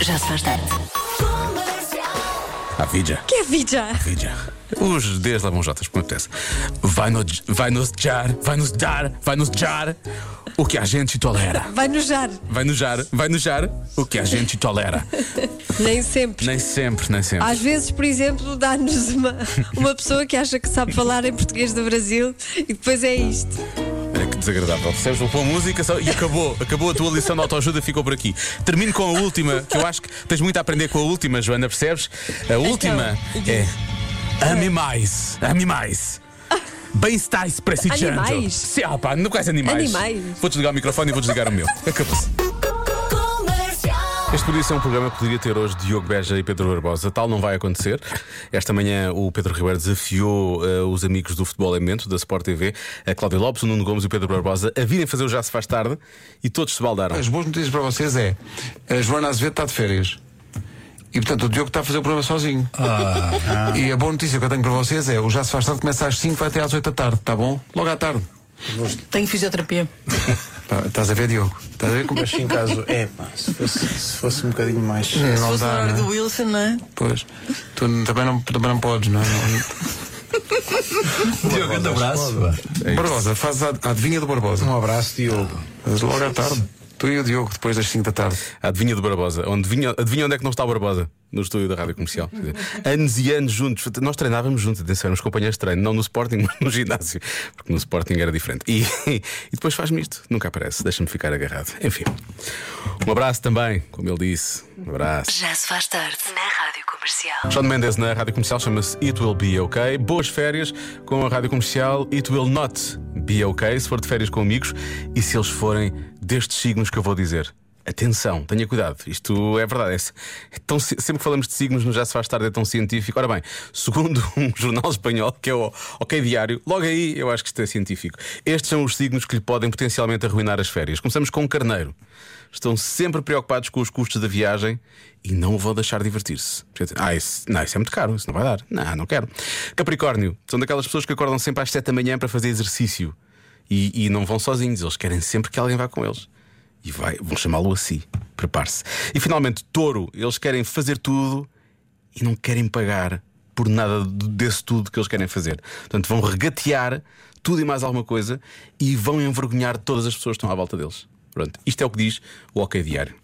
Já se faz tarde. A vida. Que é vida? Vida. Os Ds levam Jotas, como acontece. Vai, no, vai nos jar, vai nos dar, vai nos jar o que a gente tolera. Vai nojar. Vai nos jar, vai nos jar o que a gente tolera. Nem sempre. Nem sempre, nem sempre. Às vezes, por exemplo, dá-nos uma, uma pessoa que acha que sabe falar em português do Brasil e depois é isto. Que desagradável. Percebes? Vou pôr música só- e acabou. Acabou a tua lição de autoajuda, ficou por aqui. Termino com a última, que eu acho que tens muito a aprender com a última, Joana, percebes? A última é. Ame mais. Ame mais. Bem-estar prestigando. Animais? Sim, ah, pá, não quais animais. Animais. Vou desligar o microfone e vou desligar o meu. Acabou-se. Este podia ser um programa que poderia ter hoje Diogo Beja e Pedro Barbosa. Tal não vai acontecer. Esta manhã o Pedro Ribeiro desafiou eh, os amigos do Futebol Elemento, da Sport TV, a Cláudia Lopes, o Nuno Gomes e o Pedro Barbosa, a virem fazer o Já Se Faz Tarde e todos se baldaram. As boas notícias para vocês é a Joana Azevedo está de férias. E portanto o Diogo está a fazer o programa sozinho. E a boa notícia que eu tenho para vocês é o Já se faz tarde começa às 5 vai até às 8 da tarde, tá bom? Logo à tarde. Tenho fisioterapia. Pá, Estás a ver, Diogo? Estás a ver como é Mas em caso, é pá, se fosse, se fosse um bocadinho mais. Se Não fosse na dá, hora não é? do Wilson, não é? Pois. Tu também não, também não podes, não é? Diogo, grande abraço. Não. Barbosa, faz a a adivinha do Barbosa. Um abraço, Diogo. Mas logo à tarde. Tu e o Diogo, depois das 5 da tarde. A adivinha do Barbosa. Onde vinha, adivinha onde é que não está o Barbosa? No estúdio da Rádio Comercial. Anos e anos juntos. Nós treinávamos juntos, atenção, éramos companheiros de treino, não no Sporting, mas no ginásio. Porque no Sporting era diferente. E, e depois faz-me isto. Nunca aparece, deixa-me ficar agarrado. Enfim. Um abraço também, como ele disse. Um abraço. Já se faz tarde. Na Rádio Comercial. Sean Mendes na Rádio Comercial chama-se It Will Be OK. Boas férias com a Rádio Comercial It Will Not Be OK. Se for de férias com amigos e se eles forem destes signos que eu vou dizer. Atenção, tenha cuidado, isto é verdade. É, é tão sempre que falamos de signos no Já Se Faz Tarde é tão científico. Ora bem, segundo um jornal espanhol, que é o OK Diário, logo aí eu acho que isto é científico. Estes são os signos que lhe podem potencialmente arruinar as férias. Começamos com o carneiro. Estão sempre preocupados com os custos da viagem e não o vão deixar divertir-se. Ah, isso, não, isso é muito caro, isso não vai dar. Não, não quero. Capricórnio, são daquelas pessoas que acordam sempre às 7 da manhã para fazer exercício e, e não vão sozinhos, eles querem sempre que alguém vá com eles. E vai, vão chamá-lo assim. Prepare-se. E finalmente, touro, eles querem fazer tudo e não querem pagar por nada desse tudo que eles querem fazer. Portanto, vão regatear tudo e mais alguma coisa e vão envergonhar todas as pessoas que estão à volta deles. Pronto, isto é o que diz o OK Diário.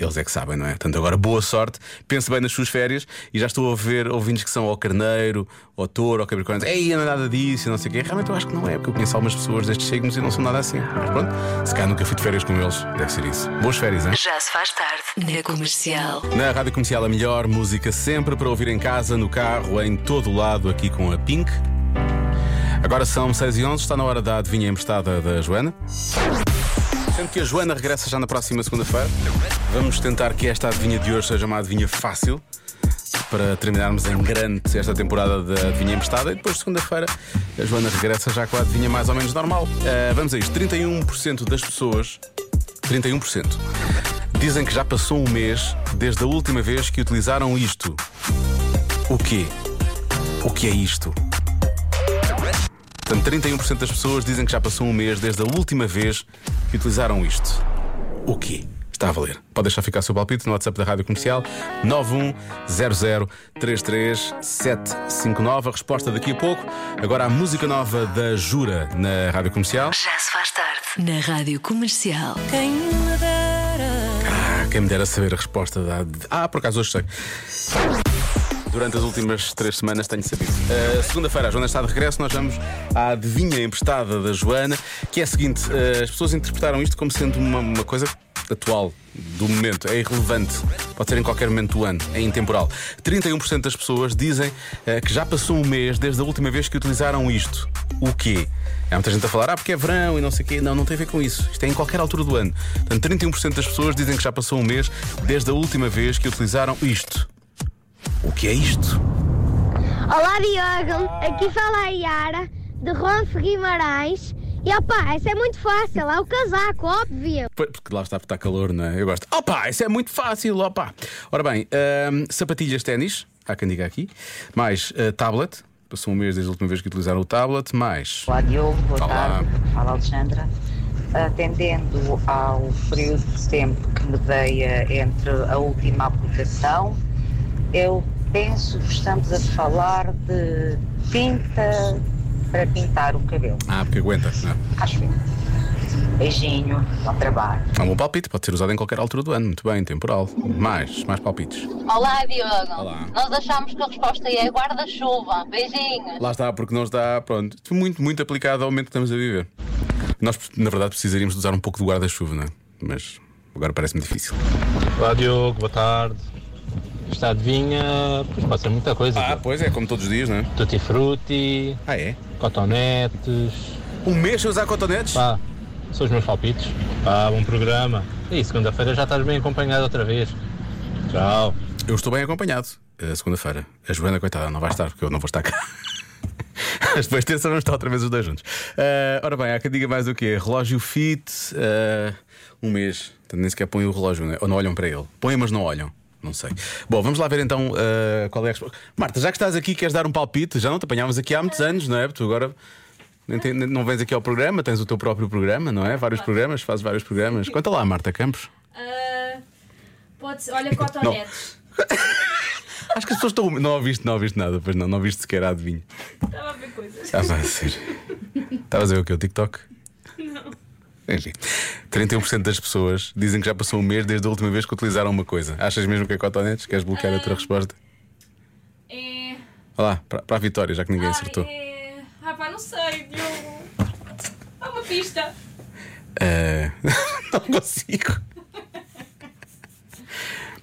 Eles é que sabem, não é? Portanto, agora boa sorte, pense bem nas suas férias e já estou a ver ouvintes que são ao carneiro, ao touro, ao capricórnio. Ei, não é nada disso, e não sei o quê. Realmente eu acho que não é, porque eu conheço algumas pessoas destes signos e não são nada assim. Mas pronto, se cá nunca fui de férias com eles, deve ser isso. Boas férias, hein? Já se faz tarde. Na Comercial. Na Rádio Comercial, a melhor música sempre para ouvir em casa, no carro, em todo o lado, aqui com a Pink. Agora são 6 e 11 está na hora da adivinha emprestada da Joana. Sendo que a Joana regressa já na próxima segunda-feira, vamos tentar que esta adivinha de hoje seja uma adivinha fácil para terminarmos em grande esta temporada da adivinha emprestada e depois segunda-feira a Joana regressa já com a adivinha mais ou menos normal. Ah, vamos a isto: 31% das pessoas, 31%, dizem que já passou um mês desde a última vez que utilizaram isto. O quê? O que é isto? Portanto, 31% das pessoas dizem que já passou um mês desde a última vez que utilizaram isto. O quê? Está a valer. Pode deixar ficar o seu palpite no WhatsApp da Rádio Comercial 910033759. A resposta daqui a pouco. Agora a música nova da Jura na Rádio Comercial. Já se faz tarde. Na Rádio Comercial. Ah, quem me dera saber a resposta da. Ah, por acaso hoje sei. Durante as últimas três semanas tenho sabido. Uh, Segunda-feira, a Joana está de regresso. Nós vamos à adivinha emprestada da Joana, que é a seguinte: uh, as pessoas interpretaram isto como sendo uma, uma coisa atual, do momento, é irrelevante. Pode ser em qualquer momento do ano, é intemporal. 31% das pessoas dizem uh, que já passou um mês desde a última vez que utilizaram isto. O quê? Há muita gente a falar, ah, porque é verão e não sei o quê. Não, não tem a ver com isso. Isto é em qualquer altura do ano. Portanto, 31% das pessoas dizem que já passou um mês desde a última vez que utilizaram isto. O que é isto? Olá Diogo, aqui fala a Yara de Ronce Guimarães e opá, isso é muito fácil, é o casaco, óbvio. Porque lá está porque está calor, não é? Eu gosto. Opa, isso é muito fácil, opa. Ora bem, ahm, sapatilhas ténis, há quem diga aqui. Mais ah, tablet, passou um mês desde a última vez que utilizaram o tablet. Mais. Olá Diogo, boa Olá. tarde. Fala Alexandra. atendendo ao período de tempo que medeia entre a última aplicação, eu penso que estamos a falar de tinta para pintar o cabelo. Ah, porque aguenta. Não. Acho eu. Beijinho, bom trabalho. É um bom palpite, pode ser usado em qualquer altura do ano. Muito bem, temporal. Mais, mais palpites. Olá, Diogo. Olá. Nós achamos que a resposta é guarda-chuva. Beijinhos. Lá está, porque não está, pronto, muito, muito aplicado ao momento que estamos a viver. Nós, na verdade, precisaríamos de usar um pouco de guarda-chuva, não é? Mas agora parece-me difícil. Olá Diogo, boa tarde. Esta adivinha, pois pode ser muita coisa. Ah, pois é, como todos os dias, não é? Tutti frutti, Ah, é? cotonetes. Um mês sem usar cotonetes? Pá, são os meus palpites. Pá, bom programa. E segunda-feira já estás bem acompanhado outra vez. Tchau. Eu estou bem acompanhado. eh, Segunda-feira. A Joana, coitada, não vai estar, porque eu não vou estar cá. Mas depois terça vamos estar outra vez os dois juntos. Eh, ora bem, há quem diga mais o quê? Relógio fit, eh, um mês. Portanto, nem sequer põem o relógio, né? ou não olham para ele. Põem, mas não olham. Não sei. Bom, vamos lá ver então eh, qual é a resposta. Marta, já que estás aqui, queres dar um palpite? Já não te apanhávamos aqui há muitos anos, não é? Tu agora não vens aqui ao programa, tens o teu próprio programa, não é? Vários programas, fazes vários programas. Conta lá, Marta Campos. Ah, pode ser, olha, cotonetes. Acho que as pessoas estão. Não ouviste, não ouviste nada, pois não, não ouviste sequer a adivinho. Estava a ver coisas. Ser. Estavas a ver o que? O TikTok? Enfim, 31% das pessoas dizem que já passou um mês desde a última vez que utilizaram uma coisa. Achas mesmo que é cotonetes? Queres bloquear a tua resposta? É. Olha lá, para, para a vitória, já que ninguém acertou. É. Ah, pá, não sei, Diogo. Dá uma pista. Eh, não consigo.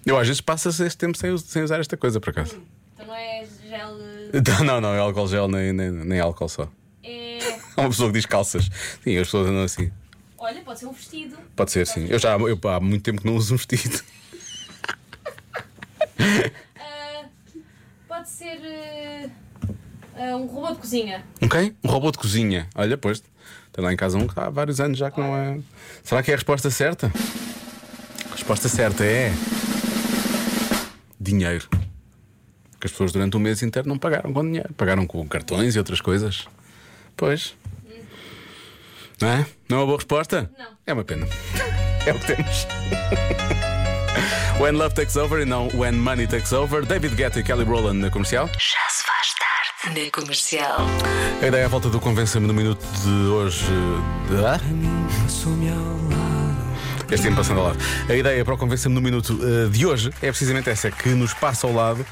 Eu às vezes passo-se este tempo sem, sem usar esta coisa, por acaso. Então não é gel. Não, não, não é álcool gel nem, nem, nem álcool só. É. Há uma pessoa que diz calças. Sim, as pessoas andam assim. Pode ser um vestido. Pode ser, sim. Eu já eu, há muito tempo que não uso um vestido. Ah, pode ser. ah, um robô de cozinha. Ok? Um robô de cozinha. Olha, pois. Tem lá em casa um que há vários anos já que não é. Será que é a resposta certa? A resposta certa é. Dinheiro. Porque as pessoas durante o mês inteiro não pagaram com dinheiro. Pagaram com cartões e outras coisas. Pois. Não é? Não é uma boa resposta? Não. É uma pena. É o que temos. When Love Takes Over e não When Money Takes Over. David Guetta e Kelly Rowland na comercial. Já se faz tarde na comercial. A ideia à volta do Convença-me no minuto de hoje. De... Ah? Este tempo passando ao lado. A ideia para o Convença-me no minuto eh, de hoje é precisamente essa: que nos passa ao lado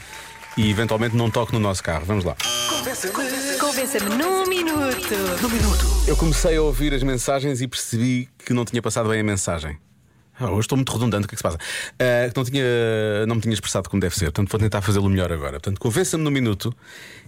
e eventualmente não toque no nosso carro. Vamos lá. Convença-me num minuto. Eu comecei a ouvir as mensagens e percebi que não tinha passado bem a mensagem. Ah, hoje estou muito redundante, o que é que se passa? Que não, tinha, não me tinha expressado como deve ser, portanto vou tentar fazê-lo melhor agora. Portanto, convença-me no minuto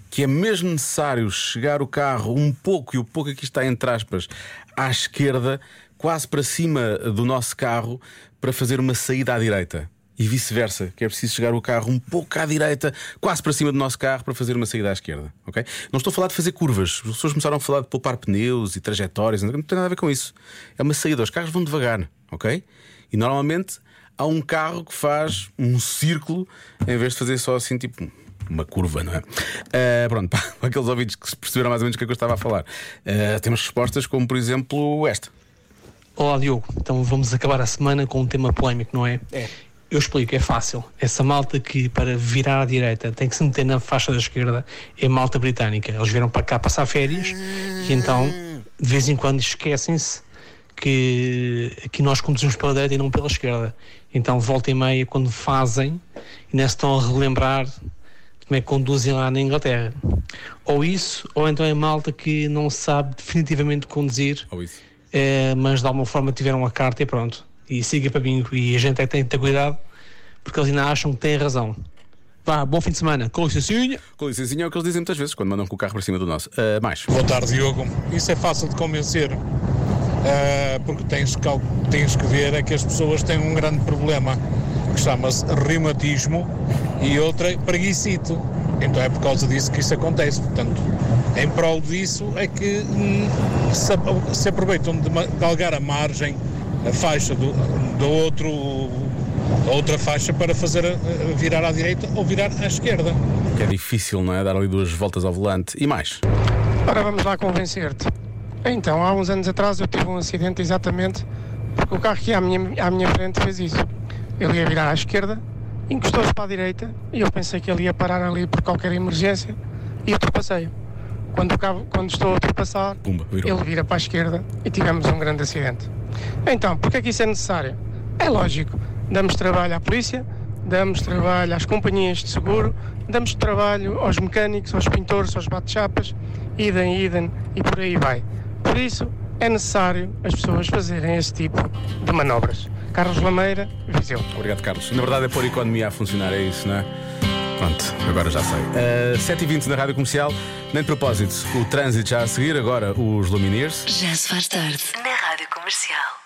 que é mesmo necessário chegar o carro um pouco, e o pouco aqui está entre aspas, à esquerda, quase para cima do nosso carro, para fazer uma saída à direita. E vice-versa, que é preciso chegar o carro um pouco à direita, quase para cima do nosso carro, para fazer uma saída à esquerda. ok? Não estou a falar de fazer curvas. As pessoas começaram a falar de poupar pneus e trajetórias, não tem nada a ver com isso. É uma saída, os carros vão devagar, ok? E normalmente há um carro que faz um círculo em vez de fazer só assim, tipo uma curva, não é? Ah, pronto, para aqueles ouvintes que se perceberam mais ou menos o que é que eu estava a falar. Ah, temos respostas como, por exemplo, esta. Olá Diogo, então vamos acabar a semana com um tema polémico, não é? É. Eu explico, é fácil. Essa malta que para virar à direita tem que se meter na faixa da esquerda é malta britânica. Eles vieram para cá passar férias e então de vez em quando esquecem-se que aqui nós conduzimos pela direita e não pela esquerda. Então volta e meia quando fazem ainda se estão a relembrar como é que conduzem lá na Inglaterra. Ou isso, ou então é malta que não sabe definitivamente conduzir eh, mas de alguma forma tiveram a carta e pronto. E siga para bingo. E a gente é que tem que ter cuidado porque eles ainda acham que têm razão. Vá, bom fim de semana. Com licencinha. Com licencinha é o que eles dizem muitas vezes quando mandam com o carro para cima do nosso. Ah, mais. Boa tarde, Diogo. Isso é fácil de convencer, ah, porque tens que, tens que ver é que as pessoas têm um grande problema que chama-se reumatismo e outra preguicito. Então é por causa disso que isso acontece. Portanto, em prol disso é que hum, se, se aproveitam de galgar a margem, a faixa do, do outro, a outra faixa para fazer virar à direita ou virar à esquerda. Que é difícil, não é? Dar ali duas voltas ao volante. E mais. Ora, vamos lá convencer-te. Então, há uns anos atrás eu tive um acidente exatamente porque o carro que ia à minha, à minha frente fez isso. Ele ia virar à esquerda, encostou-se para a direita e eu pensei que ele ia parar ali por qualquer emergência e ultrapassei. Quando, o cabo- quando estou a ultrapassar, Pumba, ele vira para a esquerda e tivemos um grande acidente. Então, porquê é que isso é necessário? É lógico, damos trabalho à polícia, damos trabalho às companhias de seguro, damos trabalho aos mecânicos, aos pintores, aos bate-chapas, idem, idem e por aí vai. Por isso, é necessário as pessoas fazerem esse tipo de manobras. Carlos Lameira, Viseu. Obrigado, Carlos. Na verdade é pôr a economia a funcionar, é isso, não é? Pronto, agora já sei. Uh, 7h20 na Rádio Comercial. Nem de propósito, o trânsito já a seguir, agora os Lumineers. Já se faz tarde na Rádio Comercial.